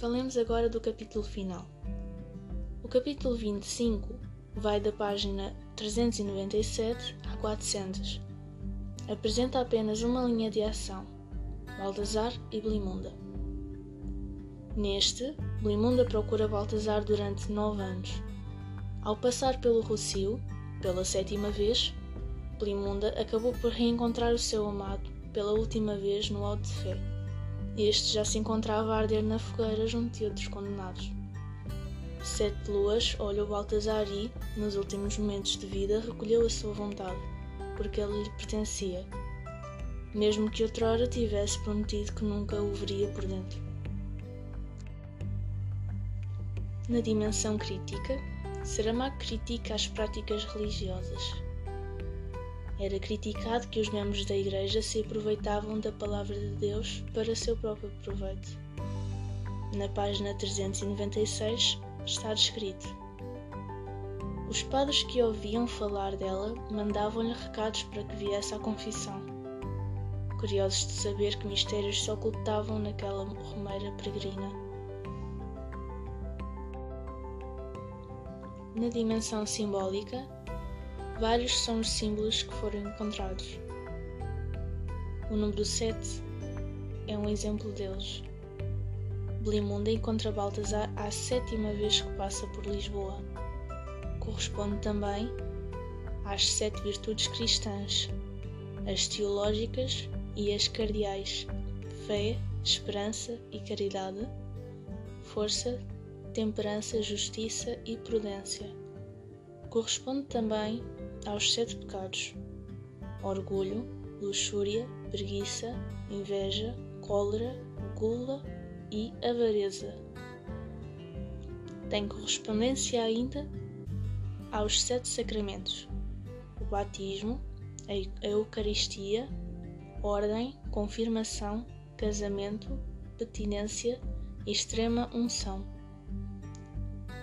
Falemos agora do capítulo final. O capítulo 25 vai da página 397 a 400. Apresenta apenas uma linha de ação: Baltazar e Blimunda. Neste, Blimunda procura Baltazar durante nove anos. Ao passar pelo Rocio, pela sétima vez, Blimunda acabou por reencontrar o seu amado pela última vez no Alto de Fé. Este já se encontrava a arder na fogueira junto de outros condenados. Sete luas olhou Baltazar e, nos últimos momentos de vida, recolheu a sua vontade, porque ele lhe pertencia, mesmo que outrora tivesse prometido que nunca o veria por dentro. Na dimensão crítica, Saramago critica as práticas religiosas. Era criticado que os membros da Igreja se aproveitavam da palavra de Deus para seu próprio proveito. Na página 396, está descrito. Os padres que ouviam falar dela mandavam-lhe recados para que viesse à confissão, curiosos de saber que mistérios se ocultavam naquela romeira peregrina. Na dimensão simbólica, vários são os símbolos que foram encontrados. O número 7 é um exemplo deles. Blimunda encontra Baltazar à sétima vez que passa por Lisboa. Corresponde também às sete virtudes cristãs, as teológicas e as cardeais: fé, esperança e caridade, força, temperança, justiça e prudência. Corresponde também aos sete pecados: orgulho, luxúria, preguiça, inveja, cólera, gula e avareza. Tem correspondência ainda aos sete sacramentos: o batismo, a Eucaristia, ordem, confirmação, casamento, petinência e extrema unção.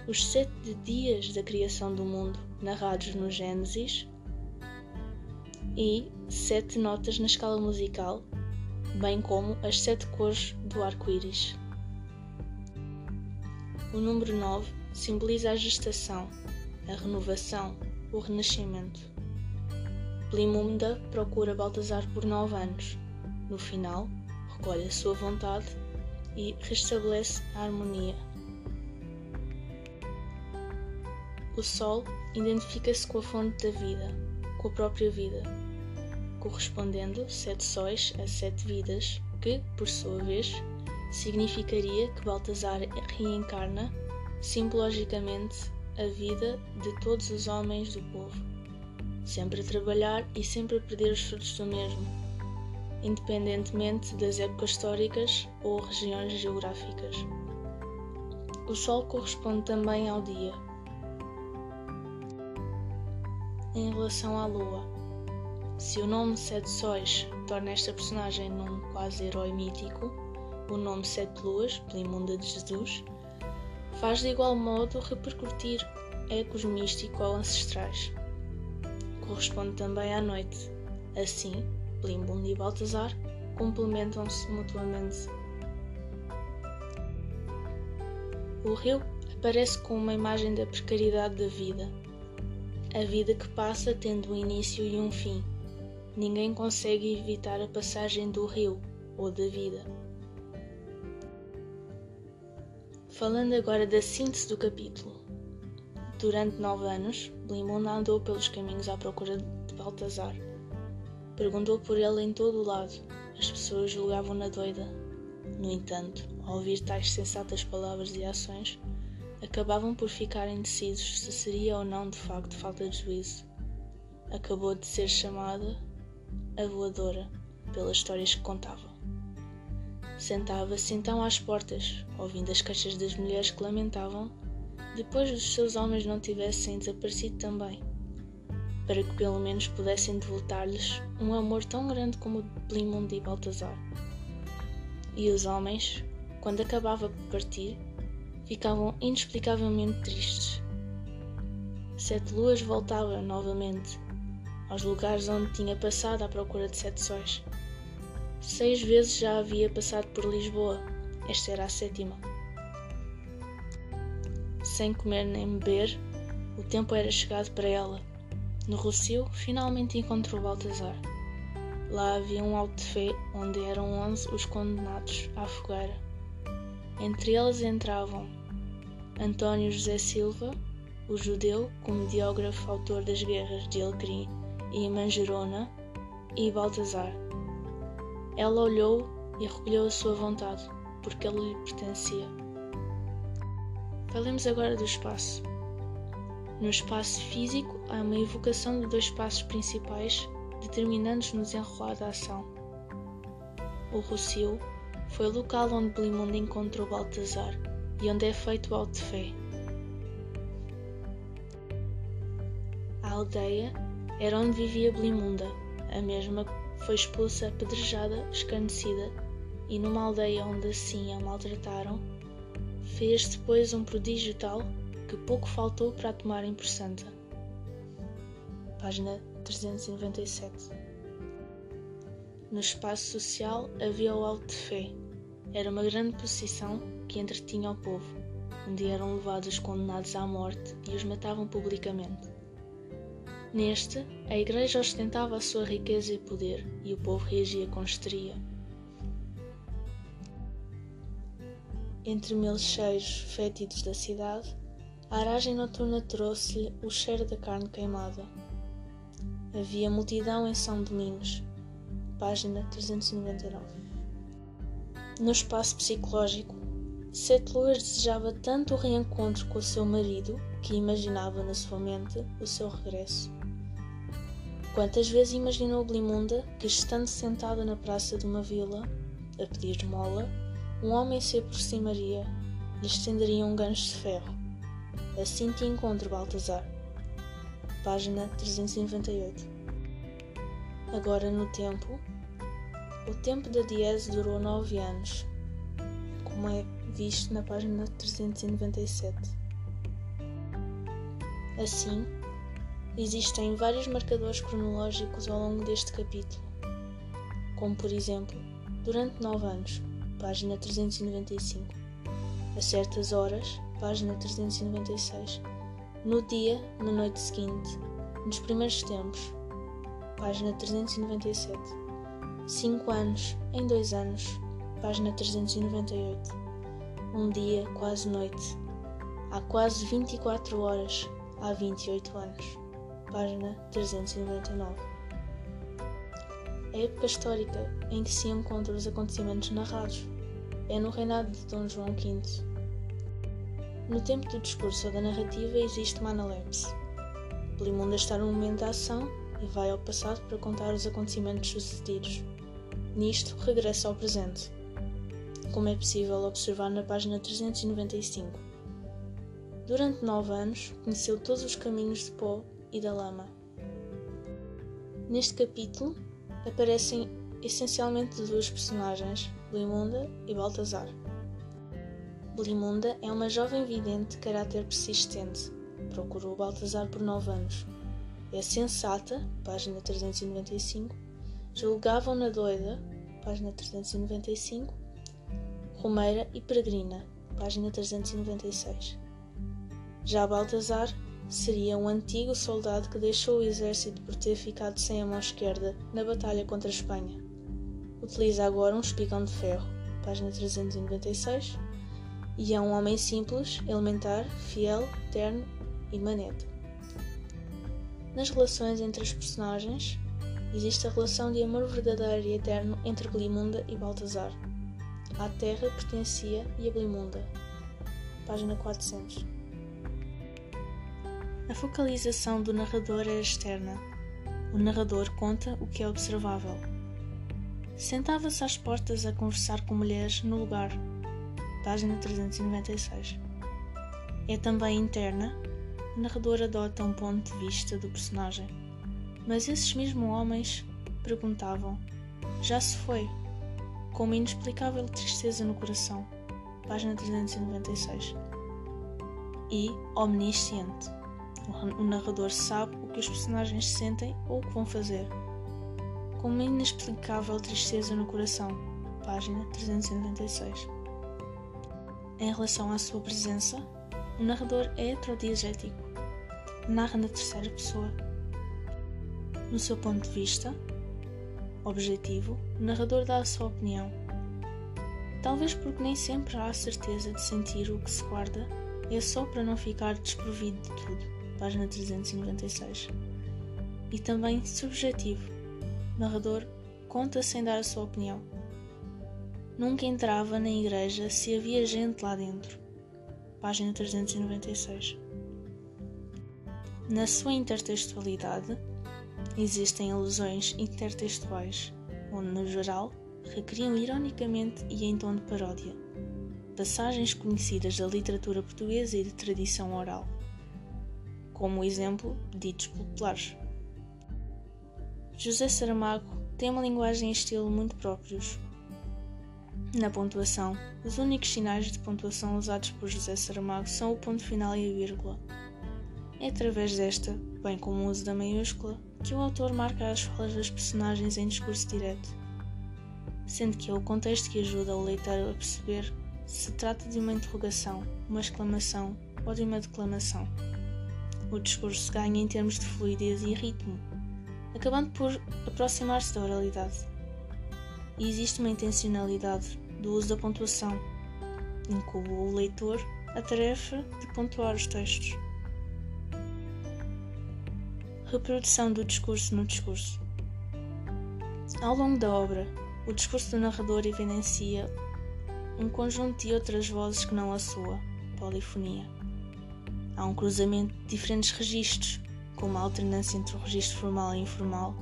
Os sete dias da criação do mundo, narrados no Gênesis, e sete notas na escala musical, bem como as sete cores do arco-íris. O número 9 simboliza a gestação, a renovação, o renascimento. Blimunda procura Baltazar por nove anos. No final, recolhe a sua vontade e restabelece a harmonia. O Sol identifica-se com a fonte da vida, com a própria vida correspondendo sete sóis a sete vidas, que, por sua vez, significaria que Baltazar reencarna, simbologicamente, a vida de todos os homens do povo, sempre a trabalhar e sempre a perder os frutos do mesmo, independentemente das épocas históricas ou regiões geográficas. O Sol corresponde também ao dia. Em relação à Lua, se o nome Sete Sóis torna esta personagem num quase herói mítico, o nome Sete Luas, Plimunda de Jesus, faz de igual modo repercutir ecos místicos ou ancestrais. Corresponde também à noite. Assim, Plimbunda e Baltazar complementam-se mutuamente. O rio aparece com uma imagem da precariedade da vida, a vida que passa tendo um início e um fim ninguém consegue evitar a passagem do rio ou da vida. Falando agora da síntese do capítulo. Durante nove anos, Blimunda andou pelos caminhos à procura de Baltazar. Perguntou por ele em todo o lado. As pessoas julgavam-na doida. No entanto, ao ouvir tais sensatas palavras e ações, acabavam por ficar indecisos se seria ou não de facto falta de juízo. Acabou de ser chamada a voadora, pelas histórias que contava. Sentava-se então às portas, ouvindo as queixas das mulheres que lamentavam, depois dos seus homens não tivessem desaparecido também, para que pelo menos pudessem devoltar-lhes um amor tão grande como o de Blimundo e Baltazar. E os homens, quando acabava por partir, ficavam inexplicavelmente tristes. Sete luas voltava novamente aos lugares onde tinha passado à procura de sete sóis. Seis vezes já havia passado por Lisboa, esta era a sétima. sem comer nem beber, o tempo era chegado para ela. No Rocio, finalmente encontrou Baltazar. Lá havia um alto fé onde eram onze os condenados à fogueira. Entre eles entravam António José Silva, o judeu, comediógrafo autor das guerras de Elcrim e Mangerona, e Baltazar. Ela olhou e recolheu a sua vontade, porque ele lhe pertencia. Falemos agora do espaço. No espaço físico, há uma evocação de dois espaços principais determinantes no desenrolar da ação. O Rocio foi o local onde Blimundo encontrou Baltazar e onde é feito o alto de fé. A aldeia era onde vivia Blimunda, a mesma foi expulsa, apedrejada, escarnecida, e numa aldeia onde assim a maltrataram, fez depois um prodígio tal que pouco faltou para a tomarem por santa. Página 397 No espaço social havia o alto de fé. Era uma grande procissão que entretinha o povo, onde eram levados os condenados à morte e os matavam publicamente. Neste, a igreja ostentava a sua riqueza e poder, e o povo reagia com histeria. Entre mil cheiros fétidos da cidade, a aragem noturna trouxe-lhe o cheiro da carne queimada. Havia multidão em São Domingos. Página 399. No espaço psicológico, Sete Luas desejava tanto o reencontro com o seu marido que imaginava na sua mente o seu regresso. Quantas vezes imaginou Blimunda que, estando sentada na praça de uma vila, a pedir esmola, um homem se aproximaria, lhe estenderia um gancho de ferro Assim te encontro, Baltazar. Página 398. Agora no tempo. O tempo da diese durou nove anos, como é visto na página 397. Assim, existem vários marcadores cronológicos ao longo deste capítulo, como por exemplo, durante nove anos, página 395, a certas horas, página 396. No dia, na noite seguinte, nos primeiros tempos, página 397. Cinco anos, em dois anos, página 398. Um dia, quase noite. Há quase 24 horas, há 28 anos, página 399. A época histórica em que se encontram os acontecimentos narrados é no reinado de Dom João V no tempo do discurso ou da narrativa existe uma analepse. Blimunda está no momento da ação e vai ao passado para contar os acontecimentos sucedidos. Nisto, regressa ao presente, como é possível observar na página 395. Durante nove anos, conheceu todos os caminhos de pó e da lama. Neste capítulo, aparecem essencialmente duas personagens, Blimunda e Baltazar. Blimunda é uma jovem vidente de caráter persistente. Procurou Baltazar por nove anos. É sensata, página 395. Julgavam-na doida, página 395. Romeira e peregrina, página 396. Já Baltazar seria um antigo soldado que deixou o exército por ter ficado sem a mão esquerda na batalha contra a Espanha. Utiliza agora um espigão de ferro, página 396 e é um homem simples, elementar, fiel, terno e maneto. Nas relações entre os personagens, existe a relação de amor verdadeiro e eterno entre Glimunda e Baltazar. À terra pertencia e a Glimunda. Página 400. A focalização do narrador é externa. O narrador conta o que é observável. Sentava-se às portas a conversar com mulheres no lugar página 396. É também interna, o narrador adota um ponto de vista do personagem, mas esses mesmos homens perguntavam: Já se foi? Com uma inexplicável tristeza no coração, página 396. E omnisciente. O narrador sabe o que os personagens sentem ou o que vão fazer. Com uma inexplicável tristeza no coração, página 396 em relação à sua presença, o narrador é heterodiegético, narra na terceira pessoa. No seu ponto de vista, objetivo, o narrador dá a sua opinião. Talvez porque nem sempre há a certeza de sentir o que se guarda, é só para não ficar desprovido de tudo. Página 396. E também subjetivo. O narrador conta sem dar a sua opinião. Nunca entrava na igreja se havia gente lá dentro. Página 396. Na sua intertextualidade, existem alusões intertextuais, onde, no geral, recriam ironicamente e em tom de paródia passagens conhecidas da literatura portuguesa e de tradição oral, como exemplo ditos populares. José Saramago tem uma linguagem e estilo muito próprios. Na pontuação, os únicos sinais de pontuação usados por José Saramago são o ponto final e a vírgula. É através desta, bem como o uso da maiúscula, que o autor marca as falas das personagens em discurso direto, sendo que é o contexto que ajuda o leitor a perceber se trata de uma interrogação, uma exclamação ou de uma declamação. O discurso ganha em termos de fluidez e ritmo, acabando por aproximar-se da oralidade. E existe uma intencionalidade do uso da pontuação, inclui o leitor a tarefa de pontuar os textos. Reprodução do discurso no discurso. Ao longo da obra, o discurso do narrador evidencia um conjunto de outras vozes que não a sua, polifonia. Há um cruzamento de diferentes registros, com uma alternância entre o registro formal e informal,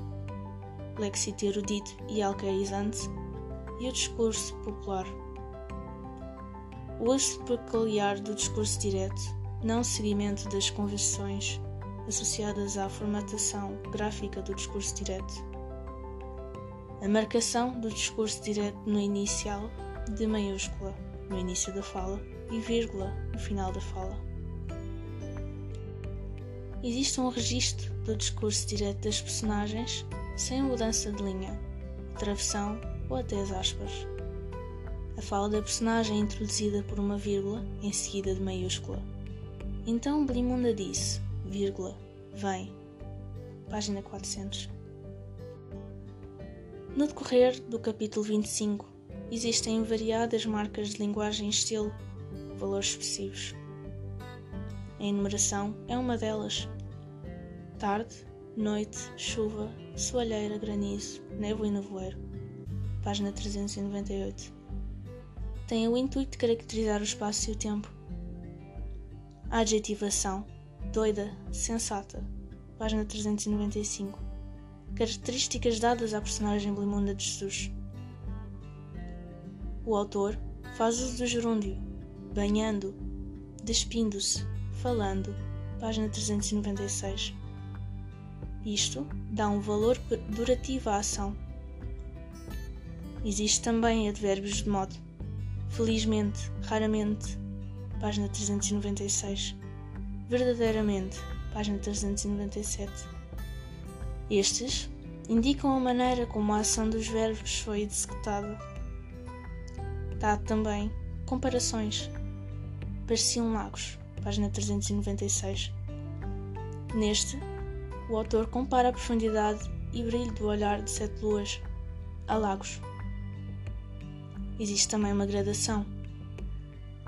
lexite erudito e alcaizante, e o discurso popular. O uso peculiar do discurso direto, não seguimento das convenções associadas à formatação gráfica do discurso direto. A marcação do discurso direto no inicial, de maiúscula no início da fala e vírgula no final da fala. Existe um registro do discurso direto das personagens sem mudança de linha, travessão ou até as aspas. A fala da personagem é introduzida por uma vírgula em seguida de maiúscula. Então Blimunda disse, vírgula, vem. Página 400. No decorrer do capítulo 25, existem variadas marcas de linguagem e estilo, valores expressivos. A enumeração é uma delas. Tarde, noite, chuva, soalheira, granizo, névoa e nevoeiro. Página 398. Tem o intuito de caracterizar o espaço e o tempo. A adjetivação doida, sensata. Página 395. Características dadas à personagem Blimunda de Jesus. O autor faz uso do gerúndio, banhando, despindo-se, falando. Página 396. Isto dá um valor durativo à ação. Existe também advérbios de modo. Felizmente, raramente. Página 396 verdadeiramente, página 397. Estes indicam a maneira como a ação dos verbos foi executada. Dá também comparações. Pareciam lagos, página 396. Neste, o autor compara a profundidade e brilho do olhar de sete luas a lagos. Existe também uma gradação.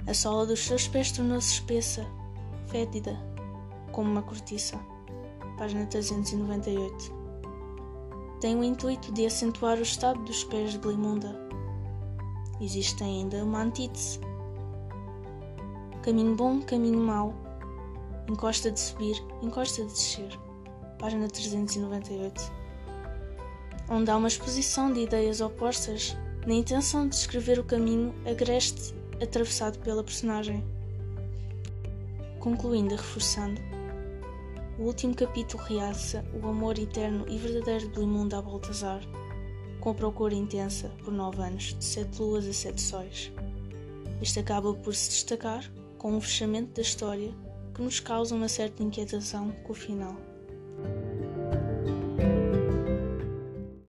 A sola dos seus pés tornou-se espessa fétida, como uma cortiça. Página 398. Tem o intuito de acentuar o estado dos pés de Glimunda. Existe ainda uma antítese. Caminho bom, caminho mau. Encosta de subir, encosta de descer. Página 398. Onde há uma exposição de ideias opostas na intenção de descrever o caminho agreste atravessado pela personagem concluindo e reforçando. O último capítulo realça o amor eterno e verdadeiro de Blimunda a Baltazar, com a procura intensa por nove anos, de sete luas a sete sóis. Este acaba por se destacar com um fechamento da história que nos causa uma certa inquietação com o final.